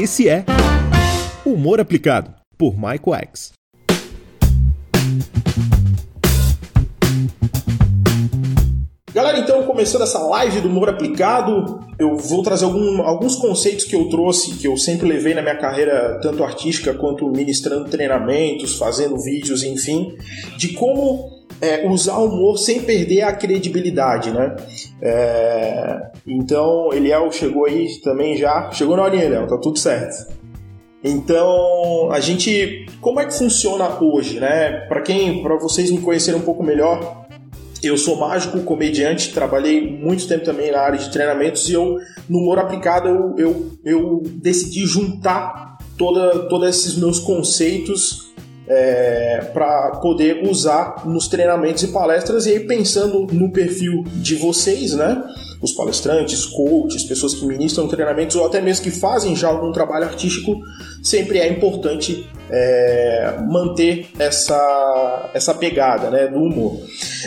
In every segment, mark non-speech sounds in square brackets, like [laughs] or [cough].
Esse é Humor Aplicado, por Michael X. Galera, então, começando essa live do humor aplicado, eu vou trazer algum, alguns conceitos que eu trouxe, que eu sempre levei na minha carreira, tanto artística quanto ministrando treinamentos, fazendo vídeos, enfim, de como é, usar o humor sem perder a credibilidade, né? É, então, Eliel chegou aí também já. Chegou na horinha, Eliel, tá tudo certo. Então, a gente, como é que funciona hoje, né? Para quem, para vocês me conhecerem um pouco melhor, eu sou mágico, comediante, trabalhei muito tempo também na área de treinamentos e eu, no humor aplicado, eu, eu, eu decidi juntar toda, todos esses meus conceitos é, para poder usar nos treinamentos e palestras. E aí, pensando no perfil de vocês, né? Os palestrantes, coaches, pessoas que ministram treinamentos ou até mesmo que fazem já algum trabalho artístico, sempre é importante é, manter essa, essa pegada né, do humor.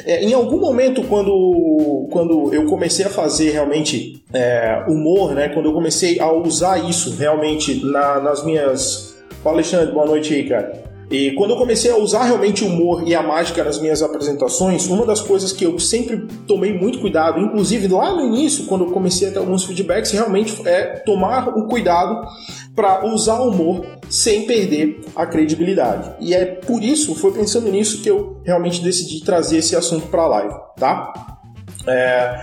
É, em algum momento, quando, quando eu comecei a fazer realmente é, humor, né, quando eu comecei a usar isso realmente na, nas minhas. Fala, Alexandre, boa noite aí, cara. E quando eu comecei a usar realmente o humor e a mágica nas minhas apresentações, uma das coisas que eu sempre tomei muito cuidado, inclusive lá no início, quando eu comecei a ter alguns feedbacks, realmente é tomar o cuidado para usar o humor sem perder a credibilidade. E é por isso, foi pensando nisso que eu realmente decidi trazer esse assunto para a live, tá? É,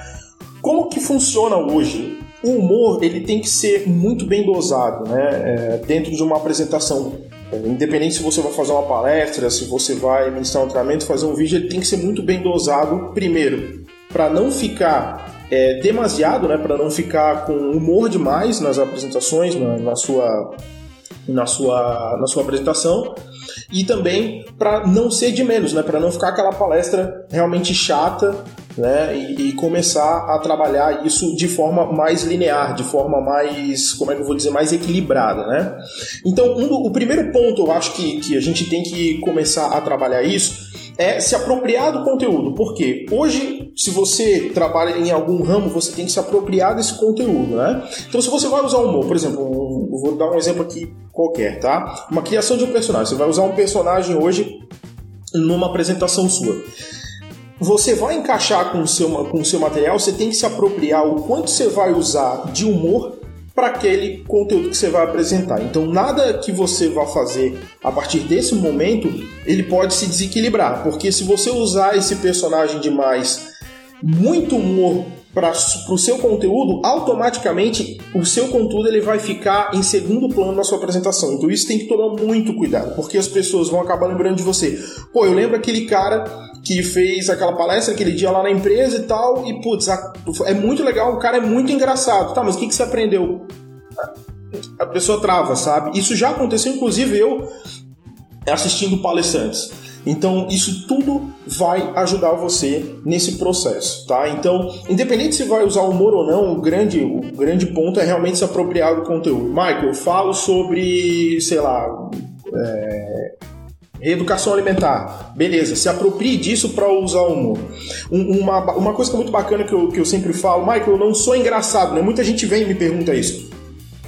como que funciona hoje? O humor ele tem que ser muito bem dosado, né? É, dentro de uma apresentação Independente se você vai fazer uma palestra, se você vai ministrar um treinamento, fazer um vídeo, ele tem que ser muito bem dosado, primeiro, para não ficar é, demasiado, né, para não ficar com humor demais nas apresentações, na, na, sua, na, sua, na sua apresentação, e também para não ser de menos, né, para não ficar aquela palestra realmente chata né, e, e, começar a trabalhar isso de forma mais linear, de forma mais, como é que eu vou dizer, mais equilibrada, né? Então, um do, o primeiro ponto eu acho que, que a gente tem que começar a trabalhar isso é se apropriar do conteúdo. Porque hoje, se você trabalha em algum ramo, você tem que se apropriar desse conteúdo, né? Então, se você vai usar humor, por exemplo, um, vou dar um exemplo aqui qualquer, tá? Uma criação de um personagem. Você vai usar um personagem hoje numa apresentação sua você vai encaixar com o seu, com o seu material, você tem que se apropriar o quanto você vai usar de humor para aquele conteúdo que você vai apresentar. Então, nada que você vá fazer a partir desse momento, ele pode se desequilibrar, porque se você usar esse personagem demais, muito humor para o seu conteúdo, automaticamente o seu conteúdo ele vai ficar em segundo plano na sua apresentação. Então isso tem que tomar muito cuidado, porque as pessoas vão acabar lembrando de você. Pô, eu lembro aquele cara que fez aquela palestra aquele dia lá na empresa e tal, e putz, é muito legal, o cara é muito engraçado. Tá, mas o que, que você aprendeu? A pessoa trava, sabe? Isso já aconteceu, inclusive eu assistindo palestrantes. Então, isso tudo vai ajudar você nesse processo, tá? Então, independente se vai usar humor ou não, o grande, o grande ponto é realmente se apropriar do conteúdo. Michael, eu falo sobre, sei lá, é, Reeducação alimentar. Beleza, se aproprie disso para usar o humor. Um, uma, uma coisa que é muito bacana que eu, que eu sempre falo, Michael, eu não sou engraçado, né? Muita gente vem e me pergunta isso.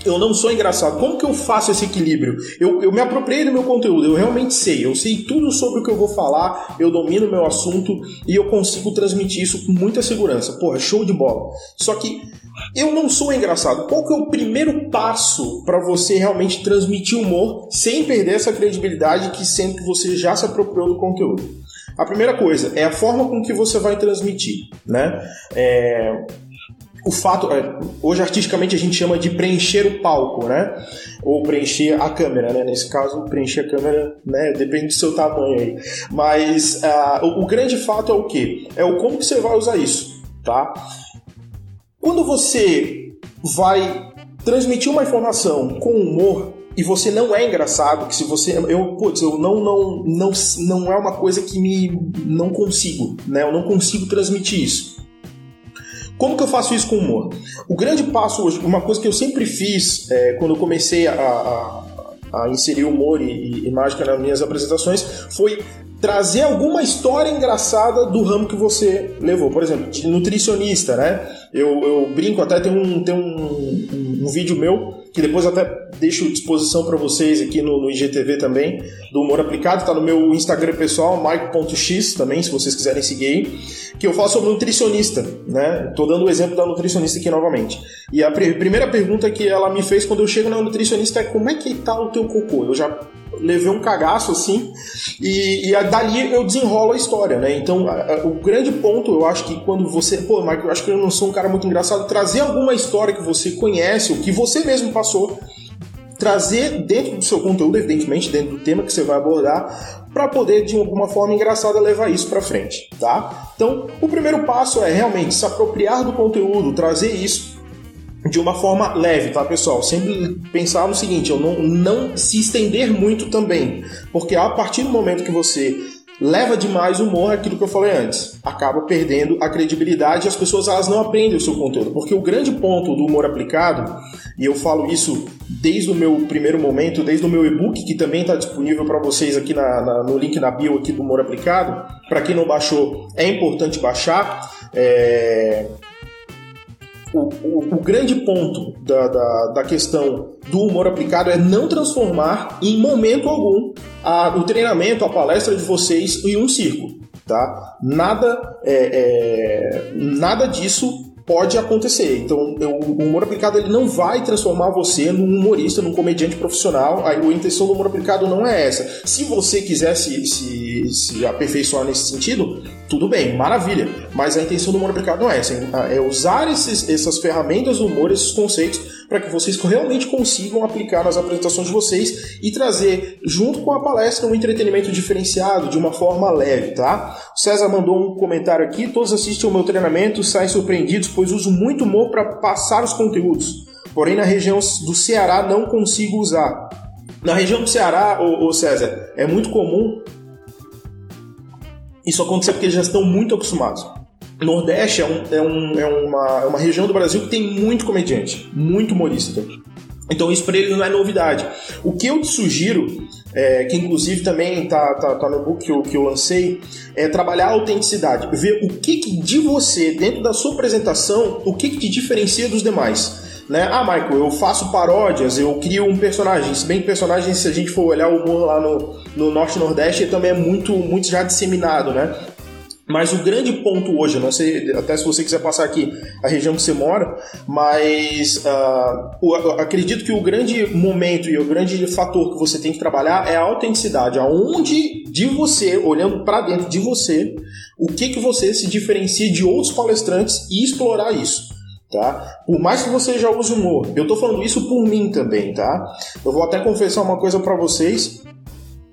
Eu não sou engraçado. Como que eu faço esse equilíbrio? Eu, eu me apropriei do meu conteúdo, eu realmente sei. Eu sei tudo sobre o que eu vou falar, eu domino o meu assunto e eu consigo transmitir isso com muita segurança. Porra, show de bola. Só que eu não sou engraçado. Qual que é o primeiro passo para você realmente transmitir humor sem perder essa credibilidade que sempre que você já se apropriou do conteúdo? A primeira coisa é a forma com que você vai transmitir, né? É, o fato, é, hoje artisticamente a gente chama de preencher o palco, né? Ou preencher a câmera, né? Nesse caso, preencher a câmera, né? Depende do seu tamanho aí. Mas uh, o, o, grande fato é o que? É o como que você vai usar isso, tá? Quando você vai transmitir uma informação com humor e você não é engraçado, que se você eu, putz, eu não não não não é uma coisa que me não consigo, né? Eu não consigo transmitir isso. Como que eu faço isso com humor? O grande passo hoje, uma coisa que eu sempre fiz é, quando eu comecei a, a, a inserir humor e, e, mágica nas minhas apresentações foi trazer alguma história engraçada do ramo que você levou. Por exemplo, de nutricionista, né? Eu, eu brinco, até tem um, tem um, um, um vídeo meu que depois até deixo disposição para vocês aqui no, no, IGTV também, do Humor Aplicado, tá no meu Instagram pessoal, mike.x também, se vocês quiserem seguir aí, que eu falo sobre nutricionista, né? Tô dando o exemplo da nutricionista aqui novamente. E a pr primeira pergunta que ela me fez quando eu chego na nutricionista é como é que tá o teu cocô? Eu já levei um cagaço assim, e, e dali eu desenrolo a história, né? Então, a, a, o grande ponto, eu acho que quando você. Pô, Mike, eu acho que eu não sou um cara muito engraçado, trazer alguma história que você conhece, ou que você mesmo passou, trazer dentro do seu conteúdo, evidentemente, dentro do tema que você vai abordar, para poder de alguma forma engraçada levar isso para frente, tá? Então, o primeiro passo é realmente se apropriar do conteúdo, trazer isso de uma forma leve, tá, pessoal? Sempre pensar no seguinte, eu não, não se estender muito também, porque a partir do momento que você leva demais o humor, aquilo que eu falei antes, acaba perdendo a credibilidade e as pessoas elas não aprendem o seu conteúdo, porque o grande ponto do humor aplicado, e eu falo isso desde o meu primeiro momento, desde o meu e-book, que também está disponível para vocês aqui na, na, no link na bio aqui do humor aplicado, para quem não baixou, é importante baixar, é, o, o, o, grande ponto da, da, da, questão do humor aplicado é não transformar em momento algum a, o treinamento, a palestra de vocês em um circo. Tá? Nada, é, é, nada disso pode acontecer. Então, o humor aplicado ele não vai transformar você num humorista, num comediante profissional. A, intenção do humor aplicado não é essa. Se você quiser se, se, se aperfeiçoar nesse sentido, tudo bem, maravilha. Mas a intenção do humor aplicado não é essa. É usar esses, essas ferramentas do humor, esses conceitos, para que vocês realmente consigam aplicar nas apresentações de vocês e trazer, junto com a palestra, um entretenimento diferenciado, de uma forma leve, tá? O César mandou um comentário aqui: todos assistem ao meu treinamento, saem surpreendidos, pois uso muito humor para passar os conteúdos. Porém, na região do Ceará não consigo usar. Na região do Ceará, ô, ô César, é muito comum isso acontecer porque eles já estão muito acostumados. Nordeste é, um, é, um, é, uma, é uma região do Brasil que tem muito comediante, muito humorista. Então isso para ele não é novidade. O que eu te sugiro, é, que inclusive também tá, tá, tá, no book que eu, que eu lancei, é trabalhar a autenticidade. Ver o que, que de você, dentro da sua apresentação, o que, que te diferencia dos demais. Né? Ah, Michael, eu faço paródias, eu crio um personagem. Se bem que personagem, se a gente for olhar o humor lá no, no Norte e Nordeste, também é muito, muito já disseminado, né? Mas o grande ponto hoje, não sei até se você quiser passar aqui a região que você mora, mas uh, acredito que o grande momento e o grande fator que você tem que trabalhar é a autenticidade, aonde de você, olhando para dentro de você, o que que você se diferencia de outros palestrantes e explorar isso. Tá? Por mais que você já use humor, eu tô falando isso por mim também, tá? Eu vou até confessar uma coisa para vocês,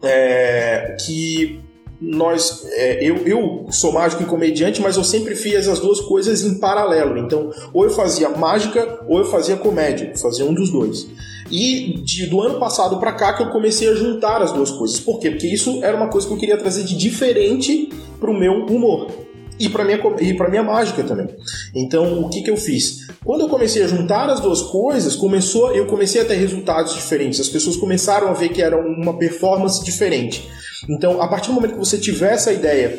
é, que nós é, eu, eu sou mágico e comediante, mas eu sempre fiz as duas coisas em paralelo. Então, ou eu fazia mágica ou eu fazia comédia, fazia um dos dois. E de, do ano passado para cá que eu comecei a juntar as duas coisas. Por quê? Porque isso era uma coisa que eu queria trazer de diferente para o meu humor e para minha e para minha mágica também. Então, o que que eu fiz? Quando eu comecei a juntar as duas coisas, começou, eu comecei a ter resultados diferentes. As pessoas começaram a ver que era uma performance diferente. Então, a partir do momento que você tiver essa ideia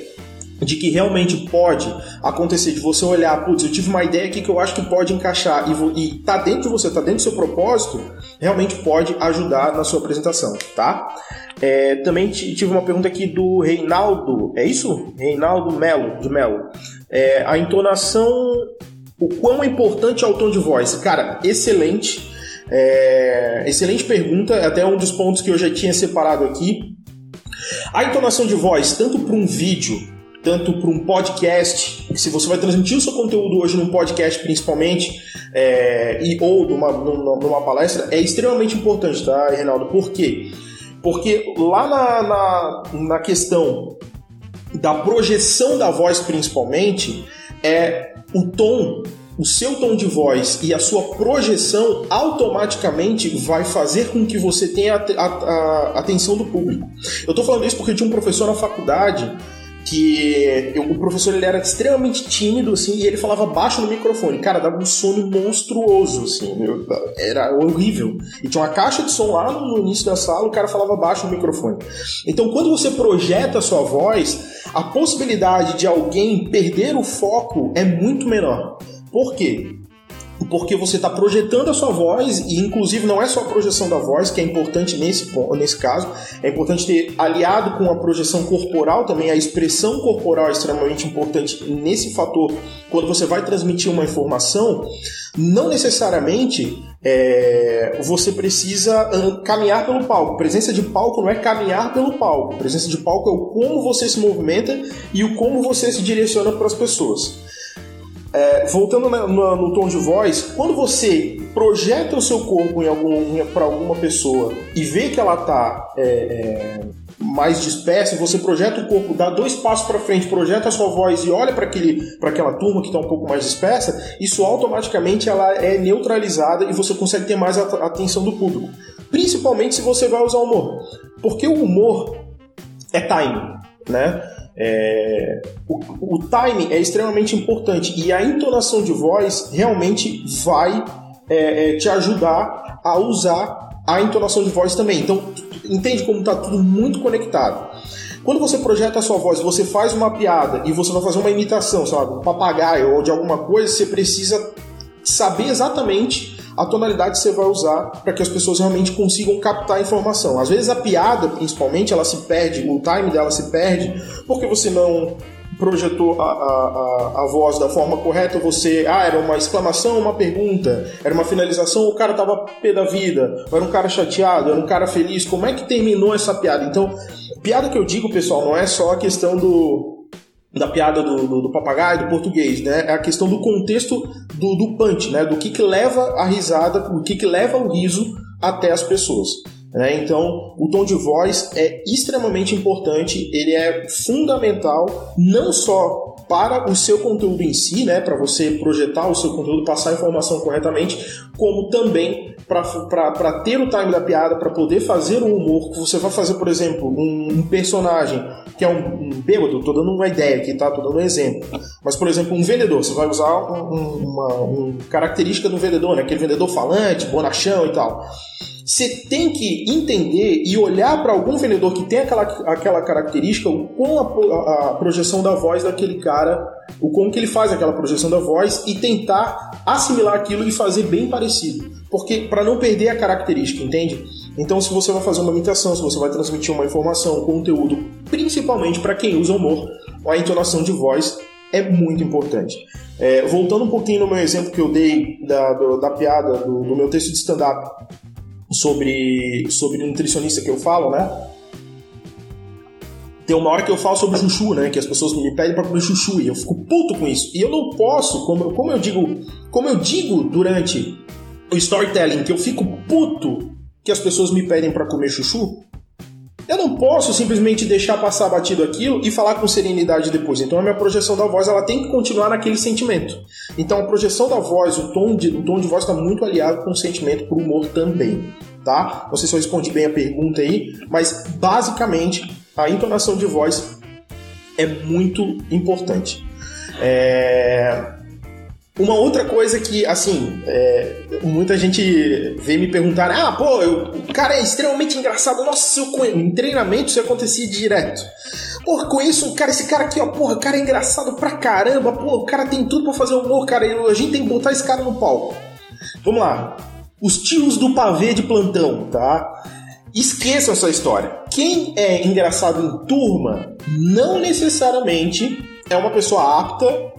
de que realmente pode acontecer, de você olhar, putz, eu tive uma ideia aqui que eu acho que pode encaixar e, e tá dentro de você, tá dentro do seu propósito, realmente pode ajudar na sua apresentação, tá? É, também tive uma pergunta aqui do Reinaldo, é isso? Reinaldo Melo, de Melo. É, a entonação, o quão importante é o tom de voz? Cara, excelente. É, excelente pergunta, é até um dos pontos que eu já tinha separado aqui. A entonação de voz, tanto para um vídeo, tanto para um podcast, se você vai transmitir o seu conteúdo hoje num podcast principalmente, é, e, ou numa, numa, numa, palestra, é extremamente importante, tá, Reinaldo? Por quê? Porque lá na, na, na questão da projeção da voz, principalmente, é o tom o seu tom de voz e a sua projeção automaticamente vai fazer com que você tenha a, a, a atenção do público. Eu estou falando isso porque tinha um professor na faculdade que eu, o professor ele era extremamente tímido, assim, e ele falava baixo no microfone. Cara, dava um sono monstruoso, assim, era horrível. E tinha uma caixa de som lá no início da sala, o cara falava baixo no microfone. Então, quando você projeta a sua voz, a possibilidade de alguém perder o foco é muito menor. Por quê? Porque você está projetando a sua voz, e inclusive não é só a projeção da voz, que é importante nesse, nesse caso, é importante ter aliado com a projeção corporal também, a expressão corporal é extremamente importante nesse fator, quando você vai transmitir uma informação, não necessariamente é, você precisa caminhar pelo palco. Presença de palco não é caminhar pelo palco. Presença de palco é o como você se movimenta e o como você se direciona para as pessoas. É, voltando no, no, no, tom de voz, quando você projeta o seu corpo algum, para alguma pessoa e vê que ela está é, é, mais dispersa, você projeta o corpo, dá dois passos para frente, projeta a sua voz e olha para aquela turma que está um pouco mais dispersa, isso automaticamente ela é neutralizada e você consegue ter mais a, a atenção do público. Principalmente se você vai usar humor. Porque o humor é timing, né? É, o, o timing é extremamente importante e a entonação de voz realmente vai é, é, te ajudar a usar a entonação de voz também. Então, entende como está tudo muito conectado. Quando você projeta a sua voz, você faz uma piada e você vai fazer uma imitação, sabe, um papagaio ou de alguma coisa, você precisa saber exatamente a tonalidade que você vai usar para que as pessoas realmente consigam captar a informação. Às vezes a piada, principalmente, ela se perde, o time dela se perde, porque você não projetou a, a, a, voz da forma correta, você. Ah, era uma exclamação, uma pergunta, era uma finalização, o cara tava pé da vida, era um cara chateado, era um cara feliz. Como é que terminou essa piada? Então, piada que eu digo, pessoal, não é só a questão do da piada do, do, do, papagaio, do português, né? É a questão do contexto do, do punch, né? Do que, que leva a risada, o que, que leva o riso até as pessoas. Né? Então, o tom de voz é extremamente importante, ele é fundamental não só para o seu conteúdo em si, né, para você projetar o seu conteúdo, passar a informação corretamente, como também para ter o time da piada, para poder fazer um humor. Você vai fazer, por exemplo, um, um personagem que é um, um bêbado, estou dando uma ideia aqui, tá? Tô dando um exemplo. Mas, por exemplo, um vendedor, você vai usar um, uma, característica do vendedor, né? aquele vendedor falante, bonachão e tal você tem que entender e olhar para algum vendedor que tem aquela, aquela característica, com a, a, projeção da voz daquele cara, o como que ele faz aquela projeção da voz e tentar assimilar aquilo e fazer bem parecido. Porque para não perder a característica, entende? Então, se você vai fazer uma imitação, se você vai transmitir uma informação, um conteúdo, principalmente para quem usa humor, a entonação de voz é muito importante. É, voltando um pouquinho no meu exemplo que eu dei da, do, da piada do, do meu texto de stand-up, sobre, sobre nutricionista que eu falo, né? Tem uma hora que eu falo sobre chuchu, né? Que as pessoas me pedem para comer chuchu e eu fico puto com isso. E eu não posso, como, como eu digo, como eu digo durante o storytelling, que eu fico puto que as pessoas me pedem para comer chuchu, eu não posso simplesmente deixar passar batido aquilo e falar com serenidade depois. Então a minha projeção da voz ela tem que continuar naquele sentimento. Então a projeção da voz, o tom de, o tom de voz está muito aliado com o sentimento, para o humor também. Tá? Não sei se eu respondi bem a pergunta aí, mas basicamente a entonação de voz é muito importante. É... Uma outra coisa que, assim, é, muita gente vem me perguntar: ah, pô, eu, o cara é extremamente engraçado. Nossa, eu, em treinamento isso acontecia direto. Porra, conheço um cara, esse cara aqui, ó, porra, o cara é engraçado pra caramba, pô, o cara tem tudo pra fazer humor, cara, a gente tem que botar esse cara no palco. Vamos lá. Os tios do pavê de plantão, tá? Esqueçam essa história. Quem é engraçado em turma não necessariamente é uma pessoa apta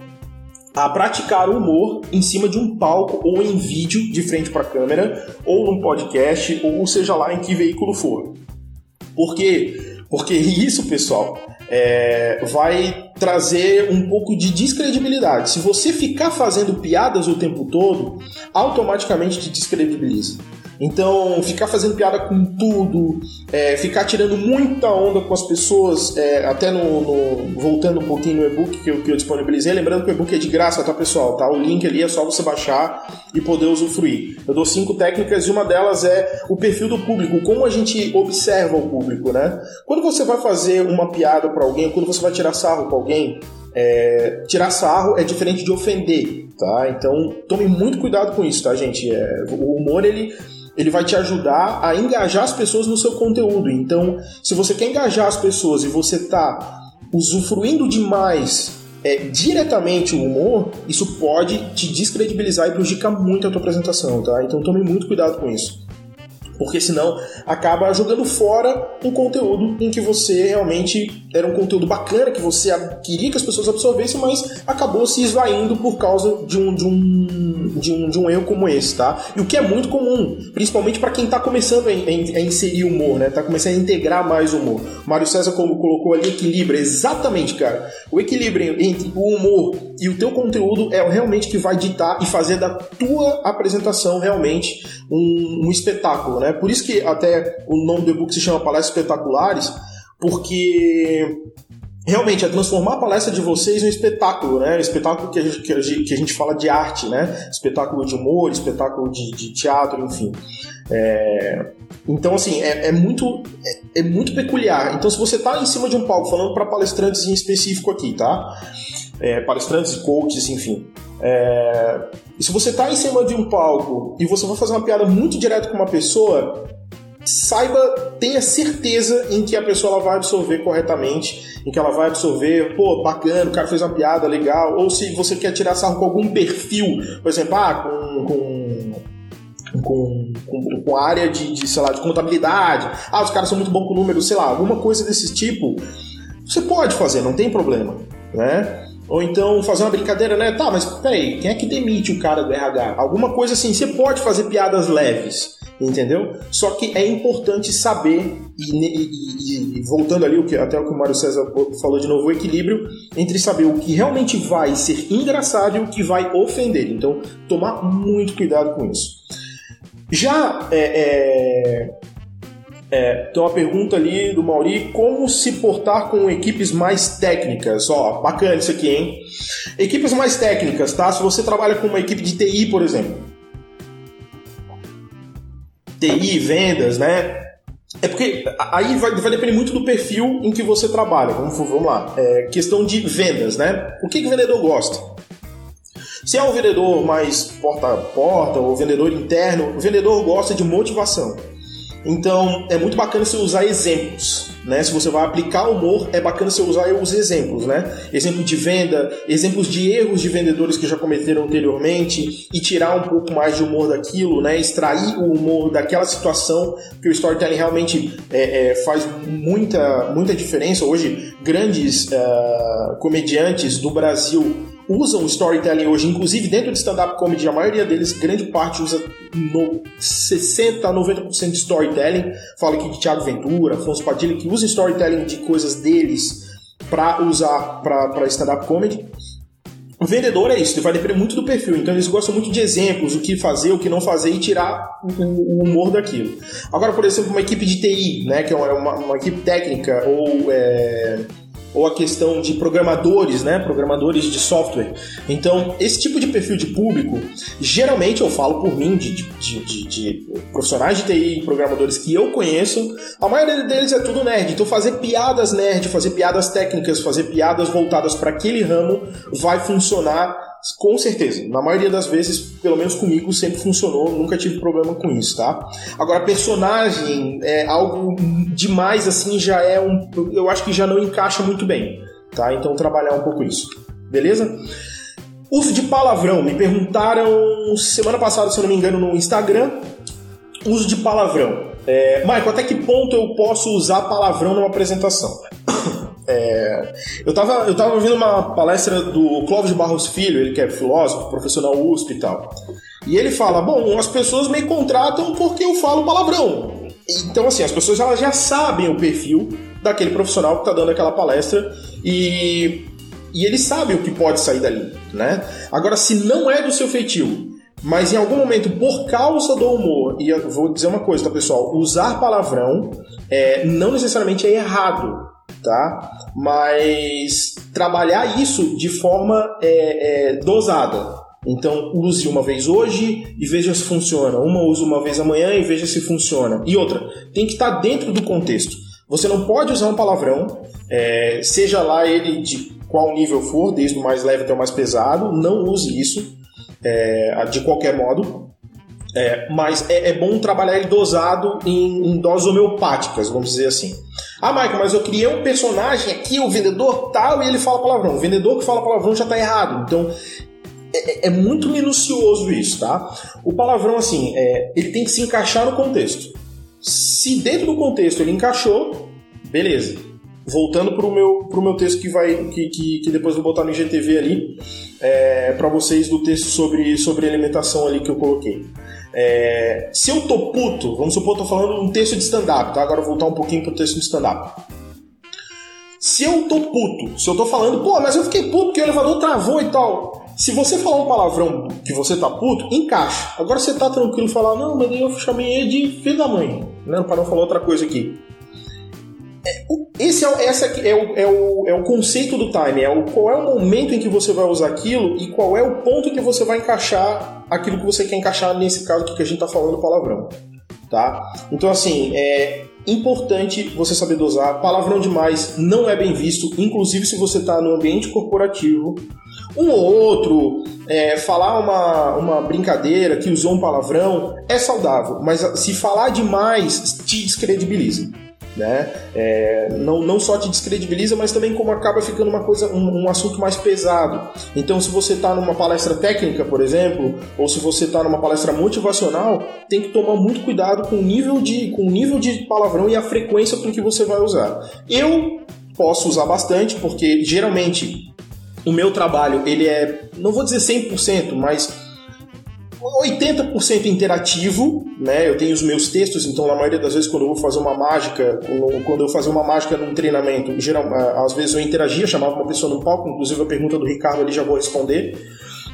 a praticar humor em cima de um palco ou em vídeo de frente para a câmera, ou num podcast, ou seja lá em que veículo for. Por quê? Porque isso, pessoal, é, vai trazer um pouco de descredibilidade. Se você ficar fazendo piadas o tempo todo, automaticamente te descredibiliza. Então, ficar fazendo piada com tudo, é, ficar tirando muita onda com as pessoas, é, até no, no, voltando um pouquinho no e-book que eu, que eu disponibilizei, lembrando que o e-book é de graça, tá pessoal? Tá? O link ali é só você baixar e poder usufruir. Eu dou cinco técnicas e uma delas é o perfil do público, como a gente observa o público, né? Quando você vai fazer uma piada para alguém, quando você vai tirar sarro com alguém, é, tirar sarro é diferente de ofender, tá? Então tome muito cuidado com isso, tá, gente? É, o humor ele ele vai te ajudar a engajar as pessoas no seu conteúdo. Então, se você quer engajar as pessoas e você está usufruindo demais é, diretamente o humor, isso pode te descredibilizar e prejudicar muito a tua apresentação, tá? Então tome muito cuidado com isso porque senão acaba jogando fora um conteúdo em que você realmente era um conteúdo bacana, que você queria que as pessoas absorvessem, mas acabou se esvaindo por causa de um, de um, de um, de um erro como esse, tá? E o que é muito comum, principalmente para quem está começando a, a, inserir humor, né? Tá começando a integrar mais humor. Mário César colocou ali equilíbrio, exatamente, cara. O equilíbrio entre o humor e o teu conteúdo é realmente que vai ditar e fazer da tua apresentação realmente um, um espetáculo, né? Por isso que até o nome do e-book se chama Palestras Espetaculares, porque realmente é transformar a palestra de vocês em um espetáculo, né? espetáculo que a, gente, que, a gente, fala de arte, né? Espetáculo de humor, espetáculo de, de teatro, enfim. É... Então, assim, é, é muito, é, é, muito peculiar. Então, se você está em cima de um palco, falando para palestrantes em específico aqui, tá? É, palestrantes, coaches, enfim. É... Se você está em cima de um palco e você vai fazer uma piada muito direto com uma pessoa, saiba, tenha certeza em que a pessoa ela vai absorver corretamente, em que ela vai absorver, pô, bacana, o cara fez uma piada legal, ou se você quer tirar sarro com algum perfil, por exemplo, ah, com, com com, com, com área de, de, sei lá, de contabilidade. Ah, os caras são muito bons com números, sei lá, alguma coisa desse tipo. Você pode fazer, não tem problema, né? Ou então fazer uma brincadeira, né? Tá, mas peraí, quem é que demite o cara do RH? Alguma coisa assim, você pode fazer piadas leves entendeu? Só que é importante saber, e, e, e, voltando ali, até o que o Mário César falou de novo, o equilíbrio entre saber o que realmente vai ser engraçado e o que vai ofender. Então, tomar muito cuidado com isso. Já é, é, é, tem uma pergunta ali do Mauri: como se portar com equipes mais técnicas? Ó, bacana isso aqui, hein? Equipes mais técnicas, tá? Se você trabalha com uma equipe de TI, por exemplo, TI, vendas, né? É porque aí vai, vai, depender muito do perfil em que você trabalha. Vamos, vamos lá. É, questão de vendas, né? O que, que o vendedor gosta? Se é um vendedor mais porta a porta ou vendedor interno, o vendedor gosta de motivação. Então é muito bacana você usar exemplos. Né? Se você vai aplicar humor, é bacana você usar os exemplos, né? Exemplo de venda, exemplos de erros de vendedores que já cometeram anteriormente e tirar um pouco mais de humor daquilo, né? Extrair o humor daquela situação, que o storytelling realmente é, é, faz muita, muita diferença. Hoje, grandes uh, comediantes do Brasil usam storytelling hoje, inclusive dentro de stand-up comedy, a maioria deles, grande parte usa no 60 a 90% de storytelling. Fala aqui de Thiago Ventura, Afonso Padilha, que usam storytelling de coisas deles para usar para stand-up comedy. O vendedor é isso, vai depender muito do perfil, então eles gostam muito de exemplos, o que fazer, o que não fazer e tirar o, o humor daquilo. Agora, por exemplo, uma equipe de TI, né, que é uma, uma equipe técnica ou é, ou a questão de programadores, né? Programadores de software. Então, esse tipo de perfil de público, geralmente eu falo por mim, de, de, de, de profissionais de TI, programadores que eu conheço, a maioria deles é tudo nerd. Então, fazer piadas nerd, fazer piadas técnicas, fazer piadas voltadas para aquele ramo vai funcionar com certeza. Na maioria das vezes, pelo menos comigo, sempre funcionou. Nunca tive problema com isso, tá? Agora, personagem é algo demais, assim, já é um. Eu acho que já não encaixa muito bem, tá? Então, trabalhar um pouco isso. Beleza? Uso de palavrão. Me perguntaram semana passada, se eu não me engano, no Instagram. Uso de palavrão. É, Michael, até que ponto eu posso usar palavrão numa apresentação? É, eu, tava, eu tava ouvindo uma palestra do Clóvis Barros Filho, ele que é filósofo, profissional USP e tal. E ele fala: Bom, as pessoas me contratam porque eu falo palavrão. Então, assim, as pessoas elas já sabem o perfil daquele profissional que está dando aquela palestra e, e eles sabem o que pode sair dali, né? Agora, se não é do seu feitio, mas em algum momento, por causa do humor, e eu vou dizer uma coisa, tá, pessoal? Usar palavrão é, não necessariamente é errado tá? Mas trabalhar isso de forma é, é, dosada. Então use uma vez hoje e veja se funciona. Uma use uma vez amanhã e veja se funciona. E outra, tem que estar dentro do contexto. Você não pode usar um palavrão, é, seja lá ele de qual nível for, desde o mais leve até o mais pesado, não use isso é, de qualquer modo. É, mas é, é, bom trabalhar ele dosado em, em, doses homeopáticas, vamos dizer assim. Ah, Michael, mas eu criei um personagem aqui, o vendedor tal, e ele fala palavrão. O vendedor que fala palavrão já tá errado. Então, é, é, muito minucioso isso, tá? O palavrão, assim, é, ele tem que se encaixar no contexto. Se dentro do contexto ele encaixou, beleza. Voltando pro meu, pro meu texto que vai que, que, que depois vou botar no IGTV ali é, para vocês do texto sobre, sobre alimentação ali que eu coloquei. É, se eu tô puto, vamos supor, eu tô falando um texto de stand-up, tá? Agora eu vou voltar um pouquinho pro texto de stand-up. Se eu tô puto, se eu tô falando, pô, mas eu fiquei puto porque o elevador travou e tal. Se você falar um palavrão que você tá puto, encaixa. Agora você tá tranquilo e falar, não, mas eu chamei ele de filho da mãe, né? Para não falar outra coisa aqui. É, esse é, essa é, o, é, o, é o conceito do time, é o, qual é o momento em que você vai usar aquilo e qual é o ponto que você vai encaixar aquilo que você quer encaixar nesse caso aqui que a gente está falando palavrão. Tá? Então, assim, é importante você saber dosar. Palavrão demais não é bem visto, inclusive se você está no ambiente corporativo um ou outro, é, falar uma, uma brincadeira que usou um palavrão é saudável, mas se falar demais te descredibiliza. Né? É, não, não só te descredibiliza, mas também como acaba ficando uma coisa, um, um assunto mais pesado. Então, se você está numa palestra técnica, por exemplo, ou se você está numa palestra motivacional, tem que tomar muito cuidado com o nível de, com o nível de palavrão e a frequência com que você vai usar. Eu posso usar bastante, porque geralmente o meu trabalho, ele é, não vou dizer 100%, mas 80% interativo, né? Eu tenho os meus textos, então na maioria das vezes quando eu vou fazer uma mágica, quando eu fazer uma mágica num treinamento, geral, às vezes eu interagia, chamava uma pessoa no palco, inclusive a pergunta do Ricardo ali já vou responder,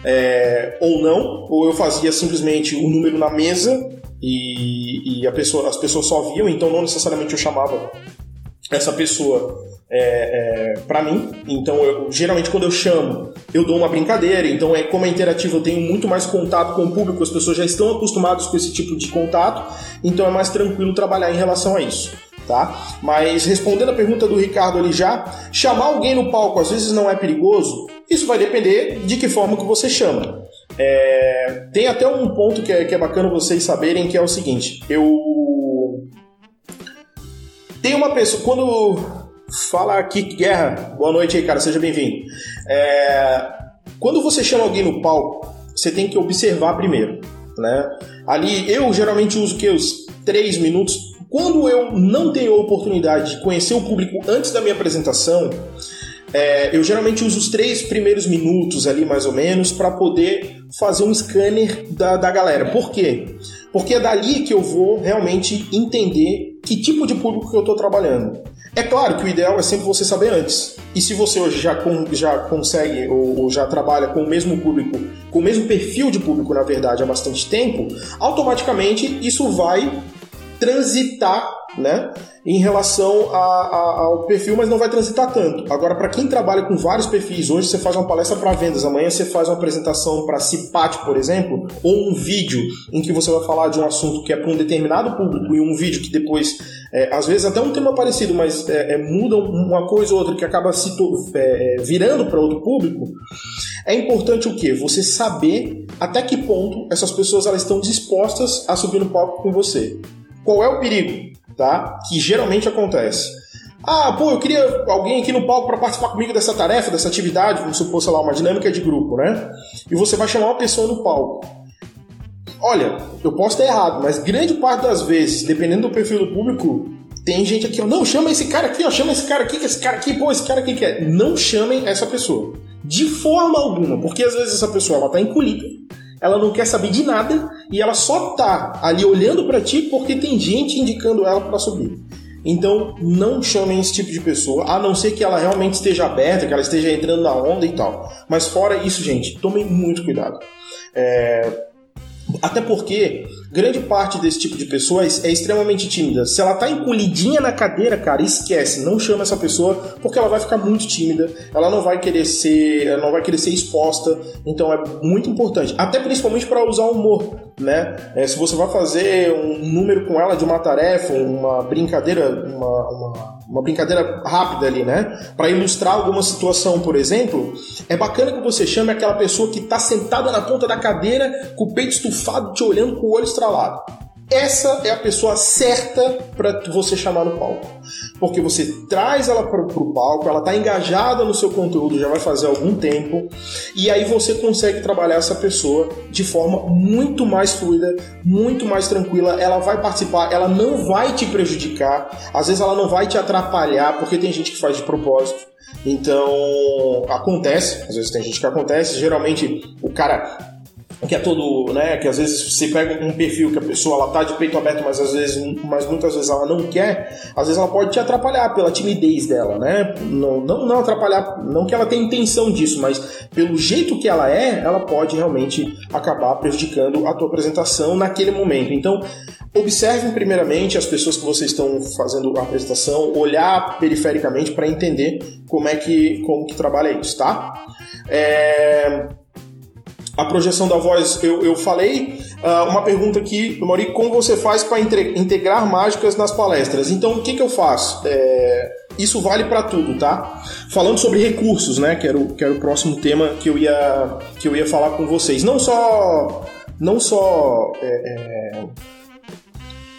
é, ou não, ou eu fazia simplesmente o um número na mesa e, e pessoa, as pessoas só viam, então não necessariamente eu chamava essa pessoa é, é, para mim. Então, eu, geralmente, quando eu chamo, eu dou uma brincadeira. Então, é como é interativo, eu tenho muito mais contato com o público, as pessoas já estão acostumadas com esse tipo de contato, então é mais tranquilo trabalhar em relação a isso. Tá? Mas respondendo a pergunta do Ricardo ali já, chamar alguém no palco às vezes não é perigoso? Isso vai depender de que forma que você chama. É, tem até um ponto que é, que é bacana vocês saberem que é o seguinte: eu tem uma pessoa quando Fala aqui, Guerra. Boa noite aí, cara. Seja bem-vindo. É... Quando você chama alguém no palco, você tem que observar primeiro, né? Ali, eu geralmente uso que os três minutos. Quando eu não tenho a oportunidade de conhecer o público antes da minha apresentação, é, eu geralmente uso os três primeiros minutos ali, mais ou menos, para poder fazer um scanner da, da galera. Por quê? Porque é dali que eu vou realmente entender que tipo de público que eu estou trabalhando. É claro que o ideal é sempre você saber antes. E se você hoje já, com, já consegue ou, ou, já trabalha com o mesmo público, com o mesmo perfil de público, na verdade, há bastante tempo, automaticamente isso vai transitar né, em relação a, a, ao perfil, mas não vai transitar tanto. Agora, para quem trabalha com vários perfis, hoje você faz uma palestra para vendas, amanhã você faz uma apresentação para CIPAT, por exemplo, ou um vídeo em que você vai falar de um assunto que é para um determinado público e um vídeo que depois, é, às vezes até um tema parecido, mas é, é, muda uma coisa ou outra que acaba se é, é, virando para outro público. É importante o que? Você saber até que ponto essas pessoas elas estão dispostas a subir no palco com você. Qual é o perigo? Tá? Que geralmente acontece. Ah, pô, eu queria alguém aqui no palco para participar comigo dessa tarefa, dessa atividade, como se fosse lá uma dinâmica de grupo, né? E você vai chamar uma pessoa no palco. Olha, eu posso estar errado, mas grande parte das vezes, dependendo do perfil do público, tem gente aqui, não, chama esse cara aqui, ó, chama esse cara aqui, que esse cara aqui, pô, esse cara aqui quer. Não chamem essa pessoa. De forma alguma, porque às vezes essa pessoa ela tá encolhida, ela não quer saber de nada e ela só tá ali olhando para ti porque tem gente indicando ela para subir. Então, não chamem esse tipo de pessoa, a não ser que ela realmente esteja aberta, que ela esteja entrando na onda e tal. Mas fora isso, gente, tomem muito cuidado. É... Até porque grande parte desse tipo de pessoas é extremamente tímida. Se ela tá encolhidinha na cadeira, cara, esquece, não chama essa pessoa, porque ela vai ficar muito tímida, ela não vai querer ser, não vai querer ser exposta, então é muito importante, até principalmente para usar humor, né? É, se você vai fazer um número com ela de uma tarefa, uma brincadeira, uma, uma, uma brincadeira rápida ali, né? Para ilustrar alguma situação, por exemplo, é bacana que você chame aquela pessoa que tá sentada na ponta da cadeira, com o peito estufado, te olhando com o olho estralado. essa é a pessoa certa para você chamar no palco. Porque você traz ela para o palco, ela está engajada no seu conteúdo, já vai fazer algum tempo, e aí você consegue trabalhar essa pessoa de forma muito mais fluida, muito mais tranquila. Ela vai participar, ela não vai te prejudicar, às vezes ela não vai te atrapalhar, porque tem gente que faz de propósito. Então, acontece, às vezes tem gente que acontece, geralmente o cara que é todo, né, que às vezes você pega um perfil que a pessoa ela tá de peito aberto, mas às vezes, mas muitas vezes ela não quer, às vezes ela pode te atrapalhar pela timidez dela, né? Não, não, não atrapalhar, não que ela tenha intenção disso, mas pelo jeito que ela é, ela pode realmente acabar prejudicando a tua apresentação naquele momento. Então, observem primeiramente as pessoas que vocês estão fazendo a apresentação, olhar perifericamente para entender como é que como que trabalha isso, tá? É a projeção da voz eu, eu falei. Uh, uma pergunta aqui do Mauri: como você faz para integrar mágicas nas palestras? Então, o que, que eu faço? É, isso vale para tudo, tá? Falando sobre recursos, né? Que era, o, que era o próximo tema que eu ia, que eu ia falar com vocês. Não só. Não só. É, é,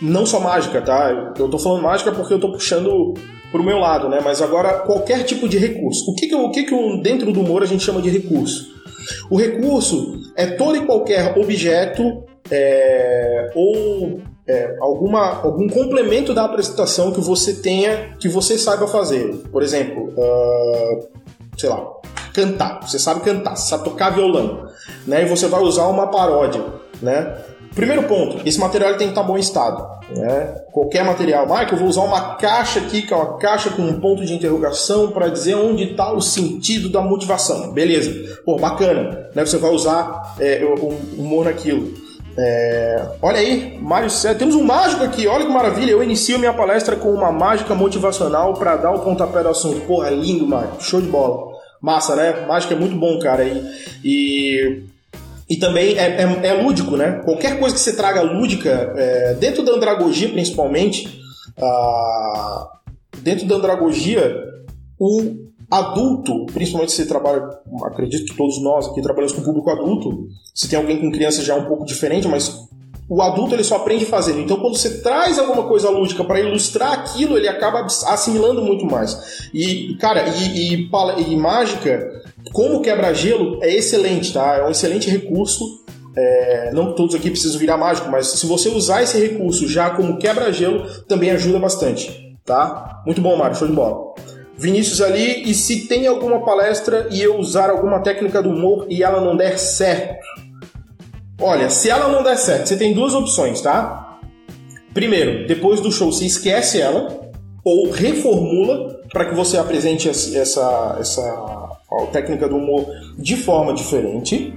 não só mágica, tá? Eu tô falando mágica porque eu tô puxando pro meu lado, né? Mas agora qualquer tipo de recurso. O que que, o que, que dentro do humor a gente chama de recurso? O recurso é todo e qualquer objeto é, ou é, alguma, algum complemento da apresentação que você tenha, que você saiba fazer. Por exemplo, uh, sei lá, cantar. Você sabe cantar, você sabe tocar violão, né? E você vai usar uma paródia, né? Primeiro ponto, esse material tem que estar em bom estado. Né? Qualquer material. Mike, eu vou usar uma caixa aqui, que é uma caixa com um ponto de interrogação para dizer onde está o sentido da motivação. Beleza. Pô, bacana. Né? Você vai usar é, um humor naquilo. É... Olha aí, Mário César. Temos um mágico aqui, olha que maravilha. Eu inicio minha palestra com uma mágica motivacional para dar o pontapé do assunto. Porra, lindo, Mário. Show de bola. Massa, né? Mágica é muito bom, cara. E, e e também é, é, é, lúdico, né? Qualquer coisa que você traga lúdica, é, dentro da andragogia principalmente, ah, dentro da andragogia, o adulto, principalmente se trabalha, acredito que todos nós aqui trabalhamos com público adulto, se tem alguém com criança já é um pouco diferente, mas o adulto ele só aprende fazendo. Então, quando você traz alguma coisa lúdica para ilustrar aquilo, ele acaba assimilando muito mais. E, cara, e, e, e mágica, como quebra-gelo, é excelente, tá? É um excelente recurso. É, não todos aqui precisam virar mágico, mas se você usar esse recurso já como quebra-gelo, também ajuda bastante, tá? Muito bom, Mário, show de bola. Vinícius ali, e se tem alguma palestra e eu usar alguma técnica do humor e ela não der certo, Olha, se ela não der certo, você tem duas opções, tá? Primeiro, depois do show você esquece ela ou reformula para que você apresente essa, essa técnica do humor de forma diferente.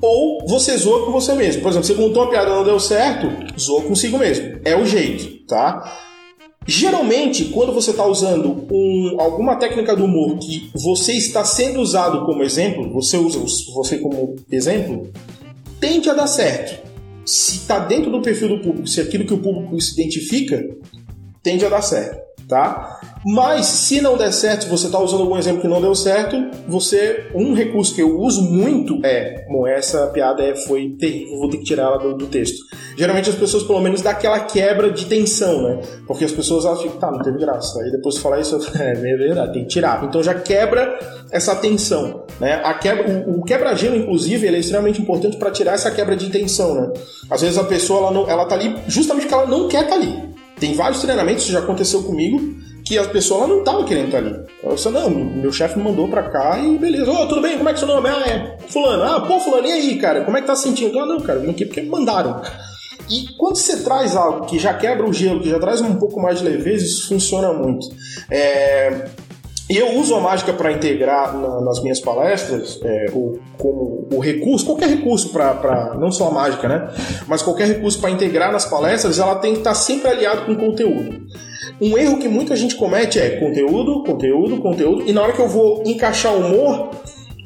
Ou você zoa com você mesmo. Por exemplo, você contou uma piada e não deu certo, zoa consigo mesmo. É o jeito, tá? Geralmente, quando você está usando um, alguma técnica do humor que você está sendo usado como exemplo, você usa você como exemplo, tende a dar certo. Se está dentro do perfil do público, se aquilo que o público se identifica, tende a dar certo, tá? Mas se não der certo, se você está usando algum exemplo que não deu certo, você um recurso que eu uso muito é, bom, essa piada é, foi terrível, vou ter que tirar ela do, do, texto. Geralmente as pessoas pelo menos dá aquela quebra de tensão, né? Porque as pessoas elas ficam, tá, não teve graça. Aí depois falar isso, [laughs] é, é verdade, tem que tirar. Então já quebra essa tensão, né? A quebra, o, o quebra-gelo, inclusive, ele é extremamente importante para tirar essa quebra de tensão, né? Às vezes a pessoa ela não, ela tá ali justamente porque ela não quer estar tá ali. Tem vários treinamentos, isso já aconteceu comigo, que a pessoa não estava querendo estar ali. Ela disse, não, meu chefe me mandou pra cá e beleza. Ô, oh, tudo bem? Como é que é seu nome? Ah, é fulano. Ah, pô, fulano, e aí, cara? Como é que tá se sentindo? Ah, não, cara, vim aqui porque me mandaram. E quando você traz algo que já quebra o gelo, que já traz um pouco mais de leveza, isso funciona muito. É... E eu uso a mágica para integrar na, nas minhas palestras, é, o, como o recurso, qualquer recurso para, não só a mágica, né? Mas qualquer recurso para integrar nas palestras, ela tem que estar tá sempre aliado com conteúdo. Um erro que muita gente comete é conteúdo, conteúdo, conteúdo, e na hora que eu vou encaixar o humor,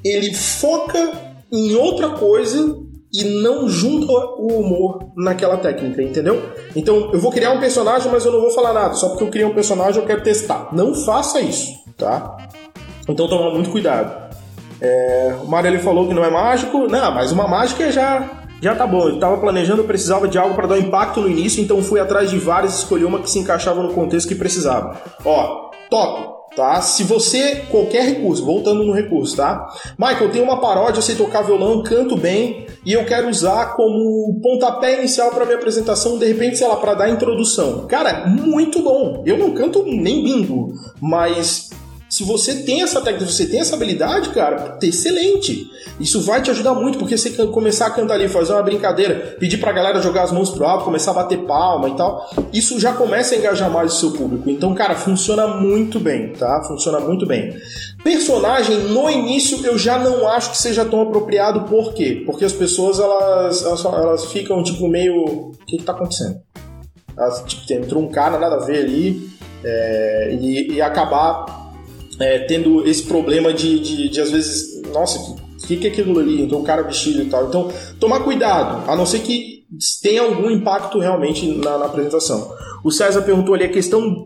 ele foca em outra coisa e não junta o humor naquela técnica, entendeu? Então eu vou criar um personagem, mas eu não vou falar nada, só porque eu criei um personagem eu quero testar. Não faça isso, tá? Então toma muito cuidado. É, o Mário ele falou que não é mágico, não, mas uma mágica já Já tá bom, eu tava planejando, eu precisava de algo para dar impacto no início, então fui atrás de várias, escolhi uma que se encaixava no contexto que precisava. Ó, top! tá? Se você qualquer recurso, voltando no recurso, tá? Michael, tem uma paródia, sei tocar violão, canto bem e eu quero usar como pontapé inicial para minha apresentação, de repente, sei lá, para dar introdução. Cara, muito bom. Eu não canto nem bingo, mas se você tem essa técnica, se você tem essa habilidade, cara, excelente. Isso vai te ajudar muito, porque você começar a cantar ali, fazer uma brincadeira, pedir pra galera jogar as mãos pro alto, começar a bater palma e tal, isso já começa a engajar mais o seu público. Então, cara, funciona muito bem, tá? Funciona muito bem. Personagem, no início, eu já não acho que seja tão apropriado, por quê? Porque as pessoas, elas, elas, elas ficam, tipo, meio... O que que tá acontecendo? Elas, tipo, entrou um cara, nada a ver ali, é, e, e acabar é, tendo esse problema de, de, de, às vezes, nossa, o que, que é aquilo ali? Então, o cara vestido e tal. Então, tomar cuidado, a não ser que tenha algum impacto realmente na, na apresentação. O César perguntou ali a questão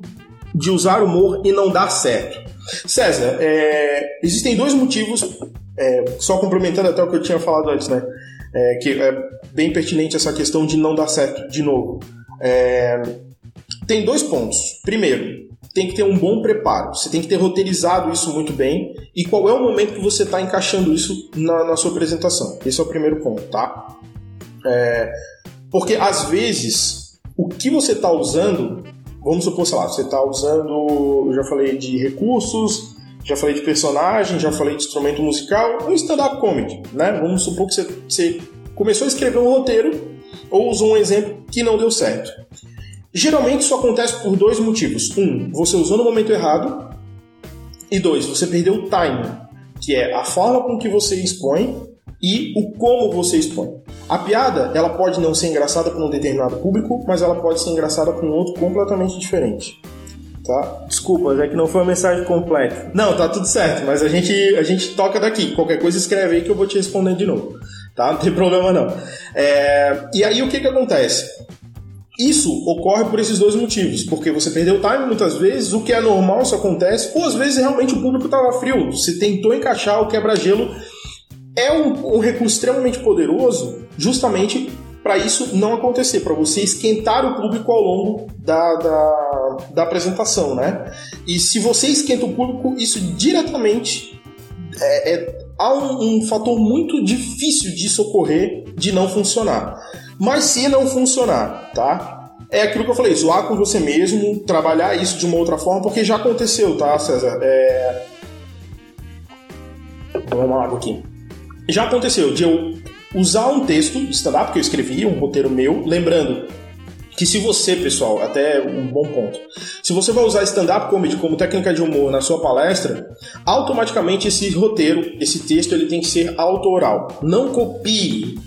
de usar humor e não dar certo. César, é, existem dois motivos, é, só complementando até o que eu tinha falado antes, né? É, que é bem pertinente essa questão de não dar certo de novo. É, tem dois pontos. Primeiro, tem que ter um bom preparo. Você tem que ter roteirizado isso muito bem e qual é o momento que você está encaixando isso na, na, sua apresentação. Esse é o primeiro ponto, tá? É, porque às vezes o que você está usando, vamos supor, sei lá, você está usando, eu já falei de recursos, já falei de personagem, já falei de instrumento musical, um stand-up comedy, né? Vamos supor que você, você começou a escrever um roteiro ou usou um exemplo que não deu certo. Geralmente isso acontece por dois motivos. Um, você usou no momento errado. E dois, você perdeu o timing, que é a forma com que você expõe e o como você expõe. A piada, ela pode não ser engraçada para um determinado público, mas ela pode ser engraçada para um outro completamente diferente. Tá? Desculpa, é que não foi uma mensagem completa. Não, tá tudo certo, mas a gente, a gente toca daqui. Qualquer coisa escreve aí que eu vou te responder de novo. Tá? Não tem [laughs] problema não. É... E aí o que que acontece? Isso ocorre por esses dois motivos, porque você perdeu o time muitas vezes, o que é normal, isso acontece, ou às vezes realmente o público estava frio, você tentou encaixar o quebra-gelo. É um, um recurso extremamente poderoso, justamente para isso não acontecer, para você esquentar o público ao longo da, da, da, apresentação, né? E se você esquenta o público, isso diretamente é, é, há um, um fator muito difícil disso ocorrer, de não funcionar. Mas se não funcionar, tá? É aquilo que eu falei, zoar com você mesmo, trabalhar isso de uma outra forma, porque já aconteceu, tá, César? É... Vou tomar uma água aqui. Já aconteceu de eu usar um texto stand-up que eu escrevi, um roteiro meu, lembrando que se você, pessoal, até um bom ponto, se você vai usar stand-up comedy como técnica de humor na sua palestra, automaticamente esse roteiro, esse texto, ele tem que ser autoral. Não copie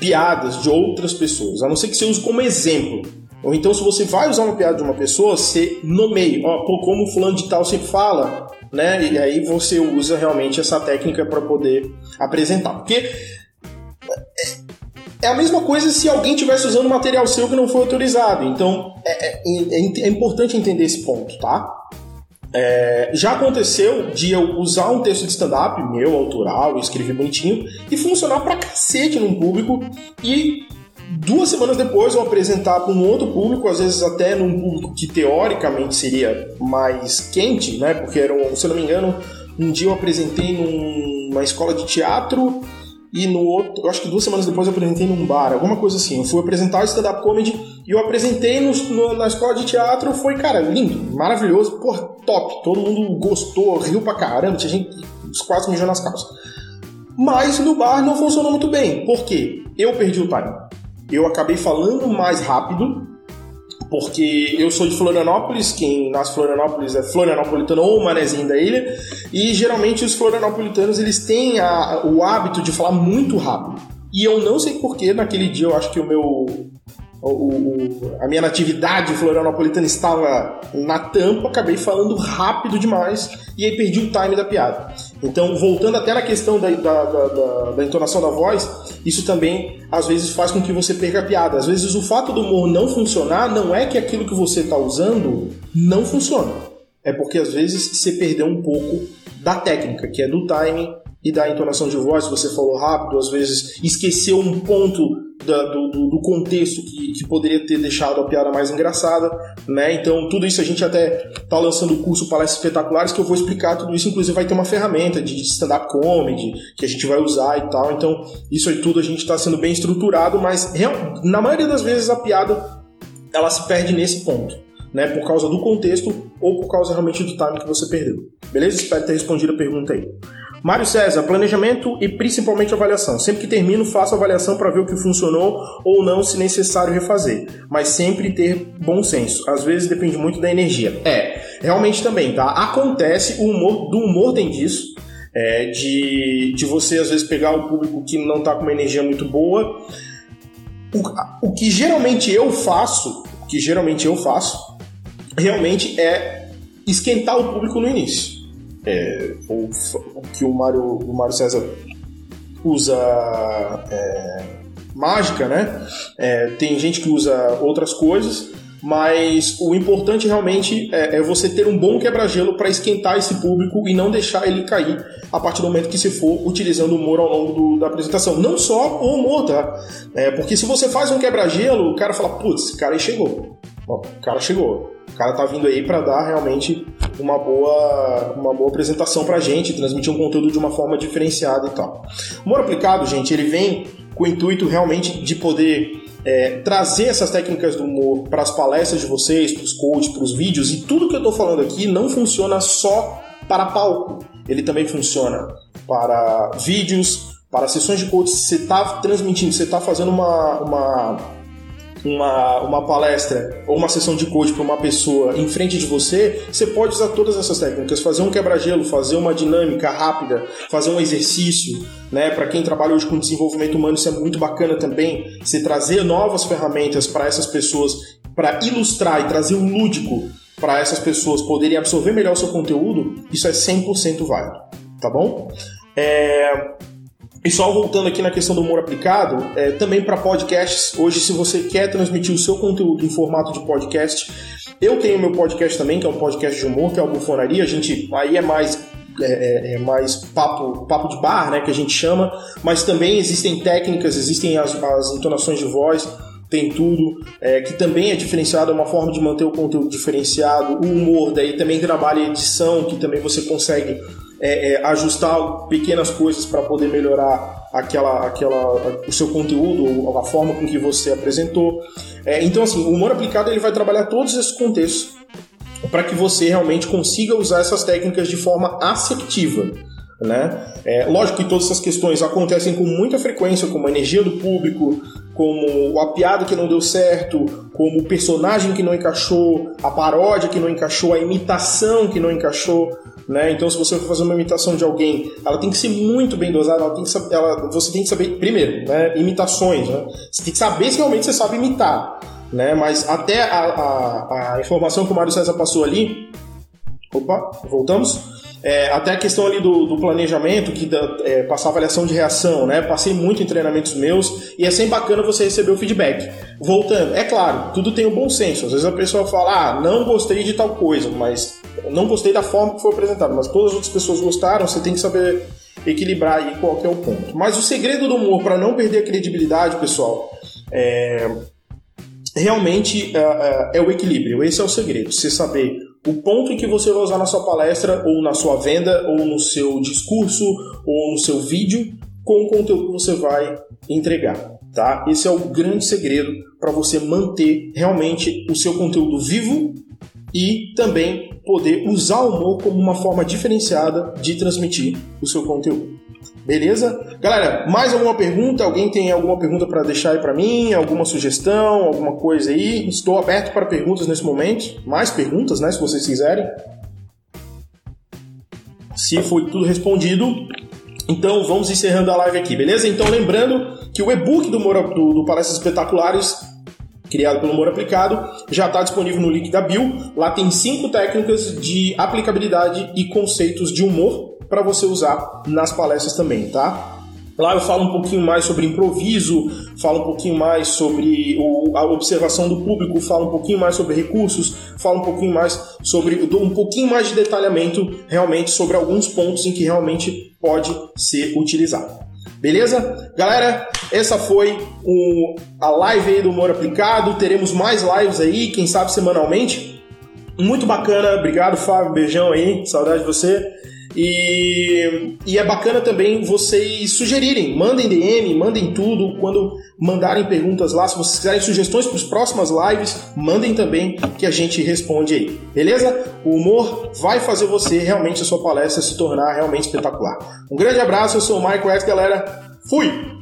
piadas de outras pessoas, a não ser que você use como exemplo. Ou então, se você vai usar uma piada de uma pessoa, você nomeie, ó, pô, como fulano de tal se fala, né? E aí você usa realmente essa técnica para poder apresentar. Porque é, é a mesma coisa se alguém tivesse usando material seu que não foi autorizado. Então, é, é, é, é importante entender esse ponto, tá? É, já aconteceu de eu usar um texto de stand-up, meu, autoral, escrever bonitinho, e funcionar pra cacete num público, e duas semanas depois eu apresentar para um outro público, às vezes até num público que teoricamente seria mais quente, né? Porque era, um, se eu não me engano, um dia eu apresentei numa escola de teatro e no outro, eu acho que duas semanas depois eu apresentei num bar, alguma coisa assim. Eu fui apresentar stand-up comedy e eu apresentei no, no, na escola de teatro, foi, cara, lindo, maravilhoso, porra, top. Todo mundo gostou, riu pra caramba, tinha gente quase mijou nas calças. Mas no bar não funcionou muito bem. Por quê? Eu perdi o time. Eu acabei falando mais rápido porque eu sou de Florianópolis, quem nasce Florianópolis é florianopolitano ou manezinho da ilha, e geralmente os florianopolitanos eles têm a, o hábito de falar muito rápido. E eu não sei porquê, naquele dia eu acho que o meu o, o, a minha natividade florianopolitana estava na tampa, acabei falando rápido demais e aí perdi o time da piada. Então, voltando até na questão da, da, da, da, entonação da voz, isso também às vezes faz com que você perca a piada. Às vezes o fato do humor não funcionar não é que aquilo que você está usando não funciona. É porque às vezes você perdeu um pouco da técnica, que é do timing e da entonação de voz. Você falou rápido, às vezes esqueceu um ponto da, do, do, contexto que, que, poderia ter deixado a piada mais engraçada, né? Então, tudo isso a gente até tá lançando o curso Palestras Espetaculares, que eu vou explicar tudo isso, inclusive vai ter uma ferramenta de stand-up comedy que a gente vai usar e tal. Então, isso aí tudo a gente está sendo bem estruturado, mas na maioria das vezes a piada ela se perde nesse ponto. Né, por causa do contexto ou por causa realmente do time que você perdeu. Beleza? Espero ter respondido a pergunta aí. Mário César, planejamento e principalmente avaliação. Sempre que termino, faço avaliação para ver o que funcionou ou não, se necessário refazer. Mas sempre ter bom senso. Às vezes depende muito da energia. É, realmente também, tá? Acontece, o humor, do humor tem disso. É, de, de você às vezes pegar o público que não está com uma energia muito boa. O, o que geralmente eu faço, o que geralmente eu faço, realmente é esquentar o público no início é, o, o, que o Mário, o Mário César usa é, mágica, né? É, tem gente que usa outras coisas, mas o importante realmente é, é você ter um bom quebra-gelo para esquentar esse público e não deixar ele cair a partir do momento que se for utilizando o humor ao longo do, da apresentação. Não só o humor, tá? É, porque se você faz um quebra-gelo, o cara fala, putz, esse cara aí chegou. O cara chegou. O cara tá vindo aí para dar realmente uma boa, uma boa apresentação pra gente, transmitir um conteúdo de uma forma diferenciada e tal. O humor aplicado, gente, ele vem com o intuito realmente de poder é, trazer essas técnicas do humor para as palestras de vocês, para os coaches, para os vídeos, e tudo que eu estou falando aqui não funciona só para palco, ele também funciona para vídeos, para sessões de coach. Você está transmitindo, você está fazendo uma, uma uma, uma palestra ou uma sessão de coach para uma pessoa em frente de você, você pode usar todas essas técnicas, fazer um quebra-gelo, fazer uma dinâmica rápida, fazer um exercício, né? Para quem trabalha hoje com desenvolvimento humano, isso é muito bacana também, você trazer novas ferramentas para essas pessoas, para ilustrar e trazer um lúdico para essas pessoas poderem absorver melhor o seu conteúdo, isso é 100% válido, tá bom? É, e só voltando aqui na questão do humor aplicado, é, também para podcasts, hoje se você quer transmitir o seu conteúdo em formato de podcast, eu tenho meu podcast também, que é um podcast de humor, que é o Bufonaria, a gente aí é mais é, é, é, mais papo, papo de bar, né, que a gente chama, mas também existem técnicas, existem as, as entonações de voz, tem tudo, é, que também é diferenciado, é uma forma de manter o conteúdo diferenciado, o humor, daí também trabalha edição, que também você consegue é, é, ajustar pequenas coisas para poder melhorar aquela, aquela, o seu conteúdo, a forma com que você apresentou. É, então, assim, o humor aplicado ele vai trabalhar todos esses contextos para que você realmente consiga usar essas técnicas de forma assertiva. Né? É, lógico que todas essas questões acontecem com muita frequência, como a energia do público, como a piada que não deu certo, como o personagem que não encaixou, a paródia que não encaixou, a imitação que não encaixou. Né? Então, se você for fazer uma imitação de alguém, ela tem que ser muito bem dosada. Ela tem que ela, você tem que saber, primeiro, né, imitações. Né? Você tem que saber se realmente você sabe imitar. Né? Mas até a, a, a informação que o Mário César passou ali. Opa, voltamos é, até a questão ali do, do planejamento, que da, é, passar avaliação de reação, né? Passei muito em treinamentos meus e é sempre bacana você receber o feedback. Voltando, é claro, tudo tem o um bom senso. Às vezes a pessoa fala, ah, não gostei de tal coisa, mas não gostei da forma que foi apresentado, mas todas as outras pessoas gostaram, você tem que saber equilibrar aí qual é o ponto. Mas o segredo do humor para não perder a credibilidade, pessoal, é realmente é, é o equilíbrio. Esse é o segredo. Você saber o ponto em que você vai usar na sua palestra, ou na sua venda, ou no seu discurso, ou no seu vídeo, com o conteúdo que você vai entregar. Tá? Esse é o grande segredo para você manter realmente o seu conteúdo vivo e também poder usar o humor como uma forma diferenciada de transmitir o seu conteúdo. Beleza? Galera, mais alguma pergunta? Alguém tem alguma pergunta para deixar aí para mim? Alguma sugestão? Alguma coisa aí? Estou aberto para perguntas nesse momento. Mais perguntas, né? Se vocês quiserem. Se foi tudo respondido, então vamos encerrando a live aqui, beleza? Então lembrando que o e-book do, do, do Palestras Espetaculares criado pelo Humor Aplicado, já está disponível no link da bio. Lá tem cinco técnicas de aplicabilidade e conceitos de humor para você usar nas palestras também, tá? Lá eu falo um pouquinho mais sobre improviso, falo um pouquinho mais sobre o, a observação do público, falo um pouquinho mais sobre recursos, falo um pouquinho mais sobre. um pouquinho mais de detalhamento realmente sobre alguns pontos em que realmente pode ser utilizado. Beleza? Galera, essa foi o, a live aí do Humor Aplicado. Teremos mais lives aí, quem sabe semanalmente. Muito bacana, obrigado Fábio, beijão aí, saudade de você. E, e é bacana também vocês sugerirem, mandem DM, mandem tudo. Quando mandarem perguntas lá, se vocês quiserem sugestões para as próximas lives, mandem também que a gente responde aí. Beleza? O humor vai fazer você realmente a sua palestra se tornar realmente espetacular. Um grande abraço, eu sou o Michael X, galera. Fui!